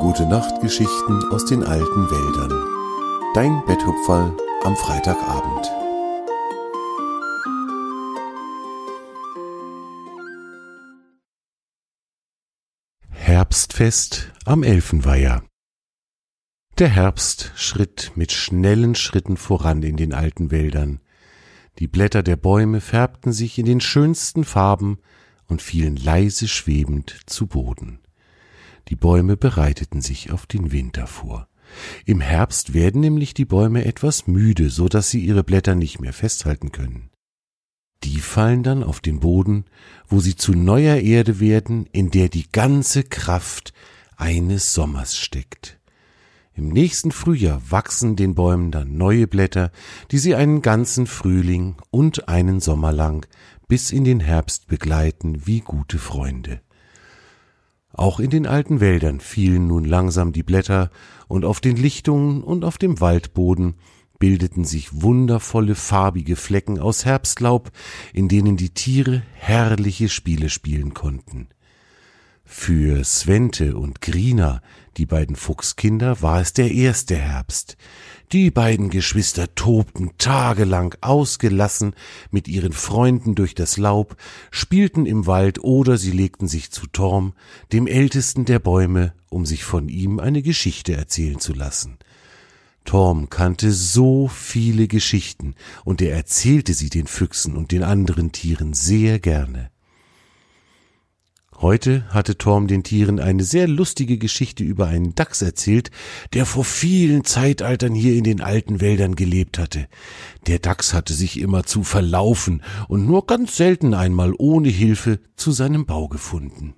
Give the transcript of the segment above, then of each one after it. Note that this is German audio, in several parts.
Gute Nachtgeschichten aus den alten Wäldern. Dein Betthupferl am Freitagabend. Herbstfest am Elfenweiher. Der Herbst schritt mit schnellen Schritten voran in den alten Wäldern. Die Blätter der Bäume färbten sich in den schönsten Farben und fielen leise schwebend zu Boden. Die Bäume bereiteten sich auf den Winter vor. Im Herbst werden nämlich die Bäume etwas müde, so dass sie ihre Blätter nicht mehr festhalten können. Die fallen dann auf den Boden, wo sie zu neuer Erde werden, in der die ganze Kraft eines Sommers steckt. Im nächsten Frühjahr wachsen den Bäumen dann neue Blätter, die sie einen ganzen Frühling und einen Sommer lang bis in den Herbst begleiten wie gute Freunde. Auch in den alten Wäldern fielen nun langsam die Blätter, und auf den Lichtungen und auf dem Waldboden bildeten sich wundervolle farbige Flecken aus Herbstlaub, in denen die Tiere herrliche Spiele spielen konnten. Für Svente und Grina, die beiden Fuchskinder, war es der erste Herbst. Die beiden Geschwister tobten tagelang ausgelassen mit ihren Freunden durch das Laub, spielten im Wald oder sie legten sich zu Torm, dem ältesten der Bäume, um sich von ihm eine Geschichte erzählen zu lassen. Torm kannte so viele Geschichten, und er erzählte sie den Füchsen und den anderen Tieren sehr gerne. Heute hatte Torm den Tieren eine sehr lustige Geschichte über einen Dachs erzählt, der vor vielen Zeitaltern hier in den alten Wäldern gelebt hatte. Der Dachs hatte sich immer zu verlaufen und nur ganz selten einmal ohne Hilfe zu seinem Bau gefunden.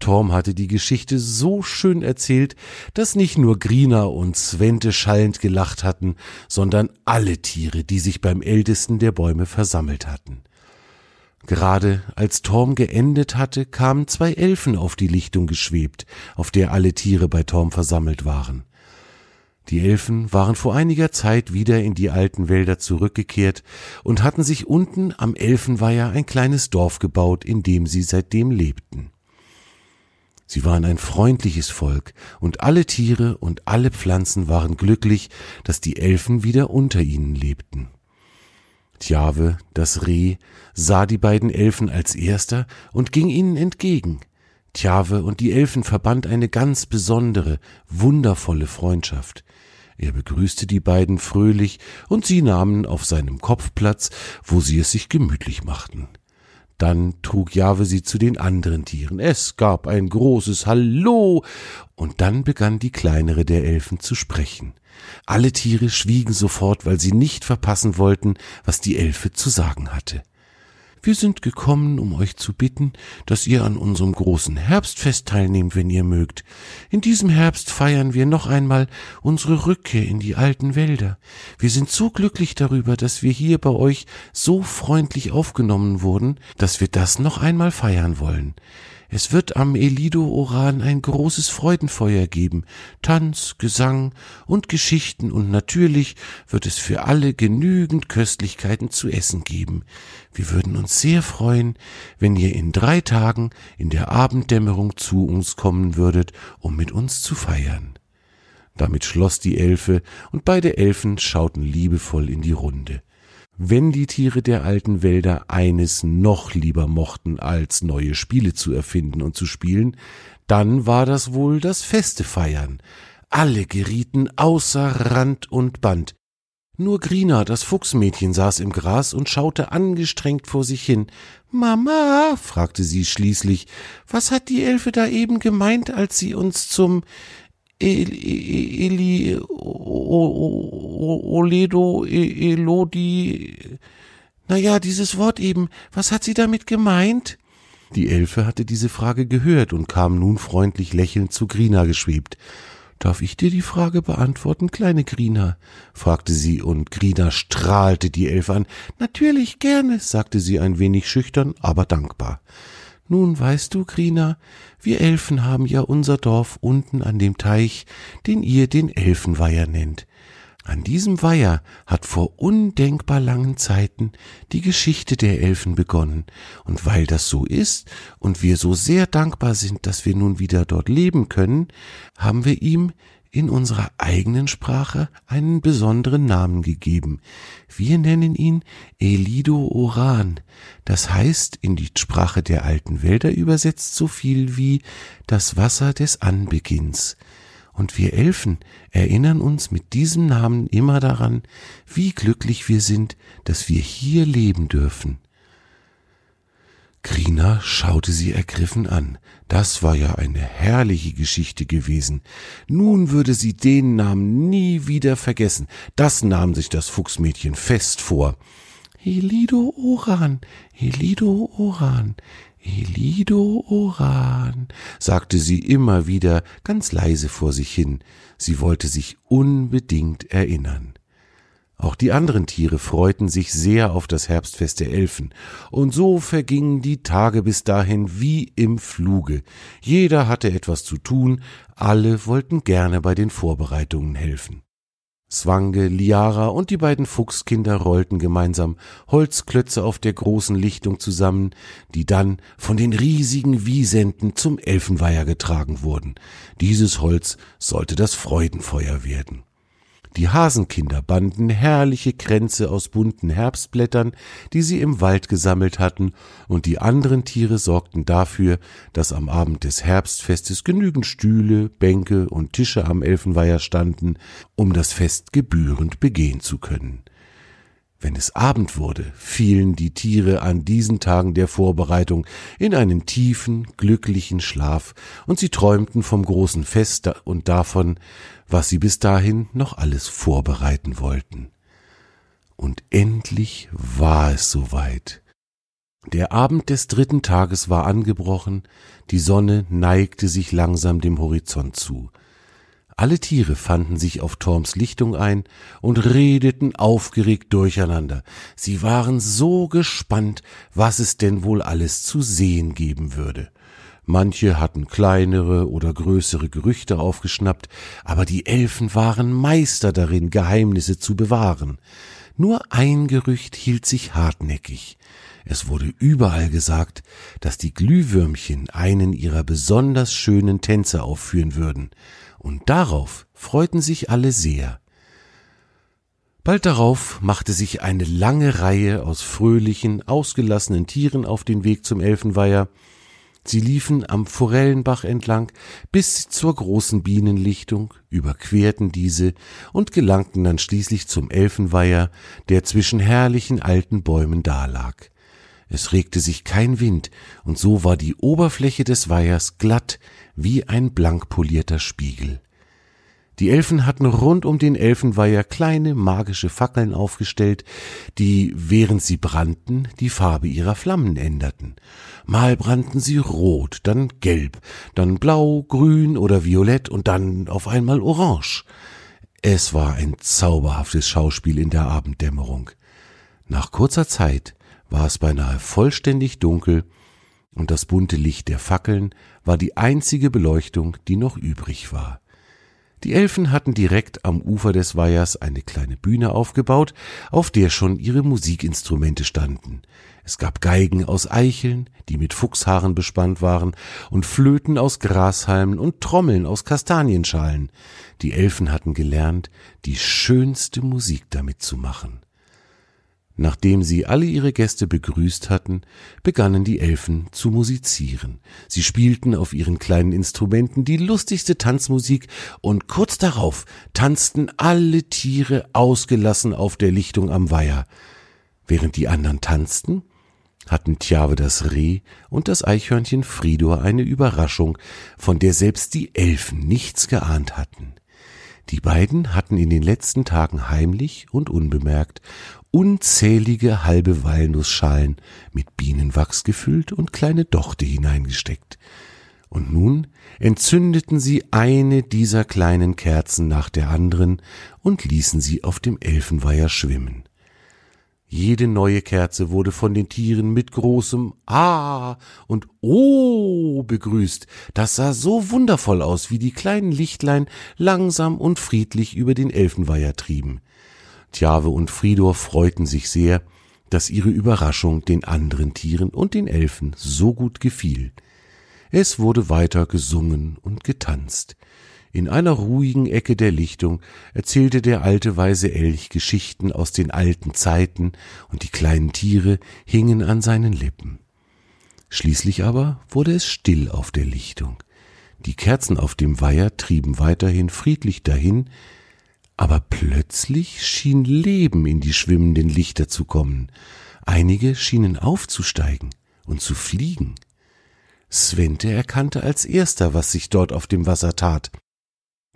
Torm hatte die Geschichte so schön erzählt, dass nicht nur Grina und Svente schallend gelacht hatten, sondern alle Tiere, die sich beim ältesten der Bäume versammelt hatten. Gerade als Torm geendet hatte, kamen zwei Elfen auf die Lichtung geschwebt, auf der alle Tiere bei Torm versammelt waren. Die Elfen waren vor einiger Zeit wieder in die alten Wälder zurückgekehrt und hatten sich unten am Elfenweiher ein kleines Dorf gebaut, in dem sie seitdem lebten. Sie waren ein freundliches Volk, und alle Tiere und alle Pflanzen waren glücklich, dass die Elfen wieder unter ihnen lebten. Tjave, das Reh, sah die beiden Elfen als erster und ging ihnen entgegen. Tjave und die Elfen verband eine ganz besondere, wundervolle Freundschaft. Er begrüßte die beiden fröhlich, und sie nahmen auf seinem Kopf Platz, wo sie es sich gemütlich machten. Dann trug Jahwe sie zu den anderen Tieren. Es gab ein großes Hallo, und dann begann die kleinere der Elfen zu sprechen. Alle Tiere schwiegen sofort, weil sie nicht verpassen wollten, was die Elfe zu sagen hatte. Wir sind gekommen, um euch zu bitten, dass ihr an unserem großen Herbstfest teilnehmt, wenn ihr mögt. In diesem Herbst feiern wir noch einmal unsere Rückkehr in die alten Wälder. Wir sind so glücklich darüber, dass wir hier bei euch so freundlich aufgenommen wurden, dass wir das noch einmal feiern wollen. Es wird am Elido-Oran ein großes Freudenfeuer geben, Tanz, Gesang und Geschichten und natürlich wird es für alle genügend Köstlichkeiten zu essen geben. Wir würden uns sehr freuen, wenn ihr in drei Tagen in der Abenddämmerung zu uns kommen würdet, um mit uns zu feiern. Damit schloss die Elfe, und beide Elfen schauten liebevoll in die Runde wenn die Tiere der alten Wälder eines noch lieber mochten, als neue Spiele zu erfinden und zu spielen, dann war das wohl das feste Feiern. Alle gerieten außer Rand und Band. Nur Grina, das Fuchsmädchen, saß im Gras und schaute angestrengt vor sich hin. Mama, fragte sie schließlich, was hat die Elfe da eben gemeint, als sie uns zum Eli Oledo Elodi. Naja, dieses Wort eben. Was hat sie damit gemeint? Die Elfe hatte diese Frage gehört und kam nun freundlich lächelnd zu Grina geschwebt. Darf ich dir die Frage beantworten, kleine Grina? fragte sie, und Grina strahlte die Elfe an. Natürlich gerne, sagte sie ein wenig schüchtern, aber dankbar. Nun weißt du, Grina, wir Elfen haben ja unser Dorf unten an dem Teich, den ihr den Elfenweiher nennt. An diesem Weiher hat vor undenkbar langen Zeiten die Geschichte der Elfen begonnen, und weil das so ist und wir so sehr dankbar sind, dass wir nun wieder dort leben können, haben wir ihm in unserer eigenen Sprache einen besonderen Namen gegeben. Wir nennen ihn Elido Oran. Das heißt in die Sprache der alten Wälder übersetzt so viel wie das Wasser des Anbeginns. Und wir Elfen erinnern uns mit diesem Namen immer daran, wie glücklich wir sind, dass wir hier leben dürfen. Krina schaute sie ergriffen an. Das war ja eine herrliche Geschichte gewesen. Nun würde sie den Namen nie wieder vergessen. Das nahm sich das Fuchsmädchen fest vor. Elido Oran, Elido Oran, Elido Oran, sagte sie immer wieder ganz leise vor sich hin. Sie wollte sich unbedingt erinnern. Auch die anderen Tiere freuten sich sehr auf das Herbstfest der Elfen, und so vergingen die Tage bis dahin wie im Fluge. Jeder hatte etwas zu tun, alle wollten gerne bei den Vorbereitungen helfen. Swange, Liara und die beiden Fuchskinder rollten gemeinsam Holzklötze auf der großen Lichtung zusammen, die dann von den riesigen Wiesenten zum Elfenweiher getragen wurden. Dieses Holz sollte das Freudenfeuer werden. Die Hasenkinder banden herrliche Kränze aus bunten Herbstblättern, die sie im Wald gesammelt hatten, und die anderen Tiere sorgten dafür, dass am Abend des Herbstfestes genügend Stühle, Bänke und Tische am Elfenweiher standen, um das Fest gebührend begehen zu können. Wenn es Abend wurde, fielen die Tiere an diesen Tagen der Vorbereitung in einen tiefen, glücklichen Schlaf, und sie träumten vom großen Fest und davon, was sie bis dahin noch alles vorbereiten wollten. Und endlich war es soweit. Der Abend des dritten Tages war angebrochen, die Sonne neigte sich langsam dem Horizont zu. Alle Tiere fanden sich auf Torms Lichtung ein und redeten aufgeregt durcheinander. Sie waren so gespannt, was es denn wohl alles zu sehen geben würde. Manche hatten kleinere oder größere Gerüchte aufgeschnappt, aber die Elfen waren Meister darin, Geheimnisse zu bewahren. Nur ein Gerücht hielt sich hartnäckig. Es wurde überall gesagt, dass die Glühwürmchen einen ihrer besonders schönen Tänze aufführen würden und darauf freuten sich alle sehr. Bald darauf machte sich eine lange Reihe aus fröhlichen, ausgelassenen Tieren auf den Weg zum Elfenweiher. Sie liefen am Forellenbach entlang bis zur großen Bienenlichtung, überquerten diese und gelangten dann schließlich zum Elfenweiher, der zwischen herrlichen alten Bäumen dalag. Es regte sich kein Wind, und so war die Oberfläche des Weihers glatt wie ein blank polierter Spiegel. Die Elfen hatten rund um den Elfenweiher kleine magische Fackeln aufgestellt, die, während sie brannten, die Farbe ihrer Flammen änderten. Mal brannten sie rot, dann gelb, dann blau, grün oder violett und dann auf einmal orange. Es war ein zauberhaftes Schauspiel in der Abenddämmerung. Nach kurzer Zeit war es beinahe vollständig dunkel, und das bunte Licht der Fackeln war die einzige Beleuchtung, die noch übrig war. Die Elfen hatten direkt am Ufer des Weihers eine kleine Bühne aufgebaut, auf der schon ihre Musikinstrumente standen. Es gab Geigen aus Eicheln, die mit Fuchshaaren bespannt waren, und Flöten aus Grashalmen und Trommeln aus Kastanienschalen. Die Elfen hatten gelernt, die schönste Musik damit zu machen. Nachdem sie alle ihre Gäste begrüßt hatten, begannen die Elfen zu musizieren. Sie spielten auf ihren kleinen Instrumenten die lustigste Tanzmusik und kurz darauf tanzten alle Tiere ausgelassen auf der Lichtung am Weiher. Während die anderen tanzten, hatten Tjave das Reh und das Eichhörnchen Fridor eine Überraschung, von der selbst die Elfen nichts geahnt hatten. Die beiden hatten in den letzten Tagen heimlich und unbemerkt unzählige halbe Walnussschalen mit Bienenwachs gefüllt und kleine Dochte hineingesteckt. Und nun entzündeten sie eine dieser kleinen Kerzen nach der anderen und ließen sie auf dem Elfenweiher schwimmen. Jede neue Kerze wurde von den Tieren mit großem Ah und Oh begrüßt. Das sah so wundervoll aus, wie die kleinen Lichtlein langsam und friedlich über den Elfenweiher trieben. Tjave und Fridor freuten sich sehr, dass ihre Überraschung den anderen Tieren und den Elfen so gut gefiel. Es wurde weiter gesungen und getanzt. In einer ruhigen Ecke der Lichtung erzählte der alte weise Elch Geschichten aus den alten Zeiten, und die kleinen Tiere hingen an seinen Lippen. Schließlich aber wurde es still auf der Lichtung. Die Kerzen auf dem Weiher trieben weiterhin friedlich dahin, aber plötzlich schien Leben in die schwimmenden Lichter zu kommen. Einige schienen aufzusteigen und zu fliegen. Svente erkannte als erster, was sich dort auf dem Wasser tat.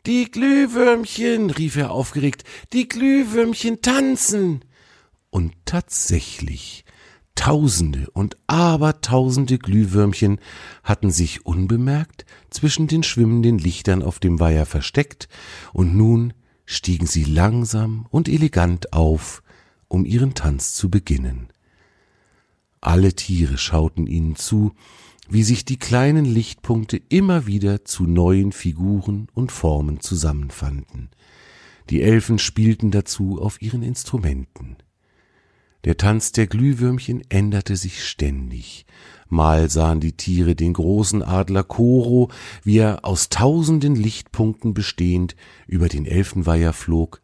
Die Glühwürmchen, rief er aufgeregt, die Glühwürmchen tanzen. Und tatsächlich, Tausende und Abertausende Glühwürmchen hatten sich unbemerkt zwischen den schwimmenden Lichtern auf dem Weiher versteckt, und nun stiegen sie langsam und elegant auf, um ihren Tanz zu beginnen. Alle Tiere schauten ihnen zu, wie sich die kleinen Lichtpunkte immer wieder zu neuen Figuren und Formen zusammenfanden. Die Elfen spielten dazu auf ihren Instrumenten. Der Tanz der Glühwürmchen änderte sich ständig. Mal sahen die Tiere den großen Adler Koro, wie er aus tausenden Lichtpunkten bestehend über den Elfenweiher flog,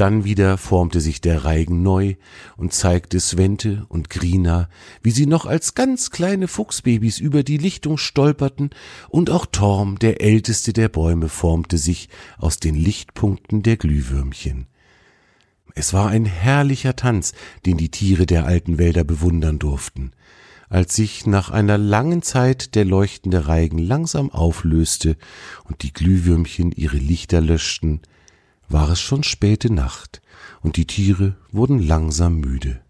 dann wieder formte sich der Reigen neu und zeigte Svente und Grina, wie sie noch als ganz kleine Fuchsbabys über die Lichtung stolperten, und auch Torm, der älteste der Bäume, formte sich aus den Lichtpunkten der Glühwürmchen. Es war ein herrlicher Tanz, den die Tiere der alten Wälder bewundern durften. Als sich nach einer langen Zeit der leuchtende Reigen langsam auflöste und die Glühwürmchen ihre Lichter löschten, war es schon späte Nacht, und die Tiere wurden langsam müde.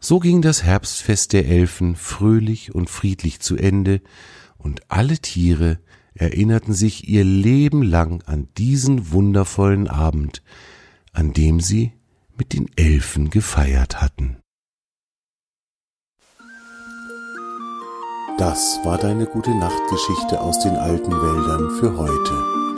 So ging das Herbstfest der Elfen fröhlich und friedlich zu Ende, und alle Tiere erinnerten sich ihr Leben lang an diesen wundervollen Abend, an dem sie mit den Elfen gefeiert hatten. Das war deine gute Nachtgeschichte aus den alten Wäldern für heute.